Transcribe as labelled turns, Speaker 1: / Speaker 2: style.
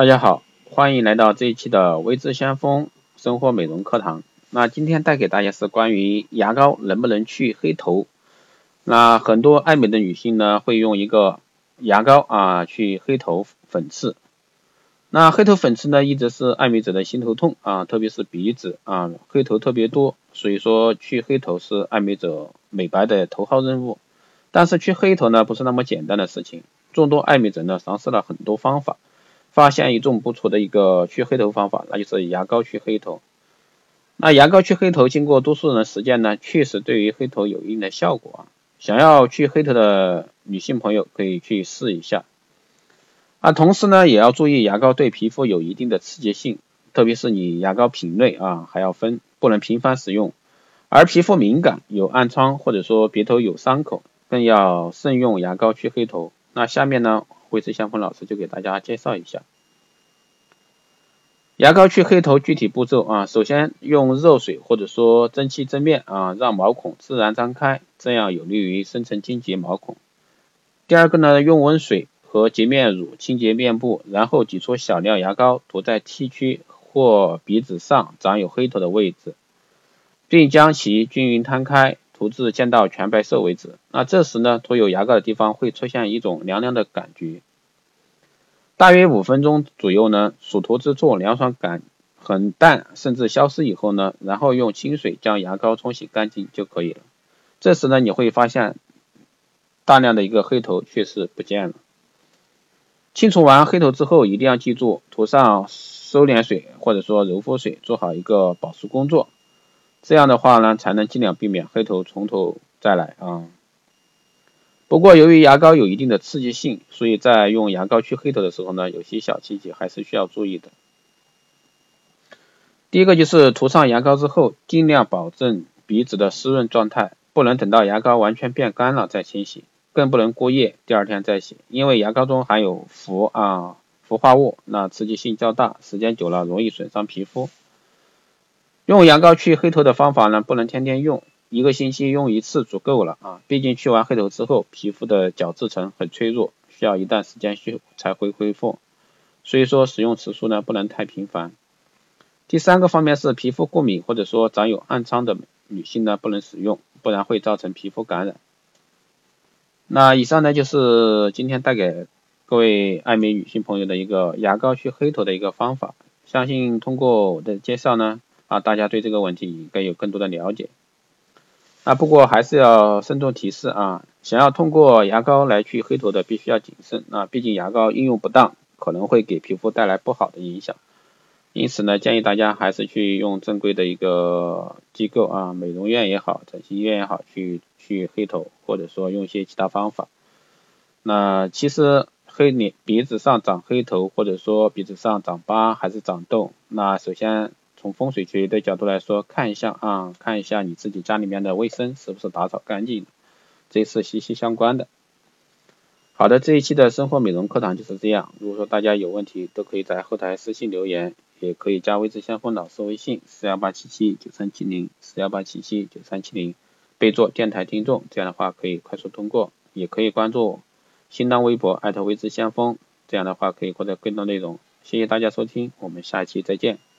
Speaker 1: 大家好，欢迎来到这一期的微知先锋生活美容课堂。那今天带给大家是关于牙膏能不能去黑头。那很多爱美的女性呢，会用一个牙膏啊去黑头粉刺。那黑头粉刺呢，一直是爱美者的心头痛啊，特别是鼻子啊黑头特别多，所以说去黑头是爱美者美白的头号任务。但是去黑头呢，不是那么简单的事情，众多爱美者呢，尝试了很多方法。发现一种不错的一个去黑头方法，那就是牙膏去黑头。那牙膏去黑头，经过多数人的实践呢，确实对于黑头有一定的效果啊。想要去黑头的女性朋友可以去试一下。啊，同时呢，也要注意牙膏对皮肤有一定的刺激性，特别是你牙膏品类啊还要分，不能频繁使用。而皮肤敏感、有暗疮或者说鼻头有伤口，更要慎用牙膏去黑头。那下面呢？慧智香风老师就给大家介绍一下牙膏去黑头具体步骤啊，首先用热水或者说蒸汽蒸面啊，让毛孔自然张开，这样有利于深层清洁毛孔。第二个呢，用温水和洁面乳清洁面部，然后挤出小量牙膏涂在 T 区或鼻子上长有黑头的位置，并将其均匀摊开。涂至见到全白色为止。那这时呢，涂有牙膏的地方会出现一种凉凉的感觉。大约五分钟左右呢，属涂之处凉爽感很淡，甚至消失以后呢，然后用清水将牙膏冲洗干净就可以了。这时呢，你会发现大量的一个黑头确实不见了。清除完黑头之后，一定要记住涂上收敛水或者说柔肤水，做好一个保湿工作。这样的话呢，才能尽量避免黑头从头再来啊。不过由于牙膏有一定的刺激性，所以在用牙膏去黑头的时候呢，有些小细节还是需要注意的。第一个就是涂上牙膏之后，尽量保证鼻子的湿润状态，不能等到牙膏完全变干了再清洗，更不能过夜第二天再洗，因为牙膏中含有氟啊氟化物，那刺激性较大，时间久了容易损伤皮肤。用牙膏去黑头的方法呢，不能天天用，一个星期用一次足够了啊。毕竟去完黑头之后，皮肤的角质层很脆弱，需要一段时间去才会恢复。所以说使用次数呢不能太频繁。第三个方面是皮肤过敏或者说长有暗疮的女性呢不能使用，不然会造成皮肤感染。那以上呢就是今天带给各位爱美女性朋友的一个牙膏去黑头的一个方法，相信通过我的介绍呢。啊，大家对这个问题应该有更多的了解。啊，不过还是要慎重提示啊，想要通过牙膏来去黑头的，必须要谨慎啊，毕竟牙膏应用不当，可能会给皮肤带来不好的影响。因此呢，建议大家还是去用正规的一个机构啊，美容院也好，整形医院也好，去去黑头，或者说用一些其他方法。那其实黑脸鼻子上长黑头，或者说鼻子上长疤还是长痘，那首先。从风水学的角度来说，看一下啊，看一下你自己家里面的卫生是不是打扫干净，这是息息相关的。好的，这一期的生活美容课堂就是这样。如果说大家有问题，都可以在后台私信留言，也可以加微之相锋老师微信四幺八七七九三七零四幺八七七九三七零，备注电台听众，这样的话可以快速通过。也可以关注新浪微博艾特微之相锋，这样的话可以获得更多内容。谢谢大家收听，我们下期再见。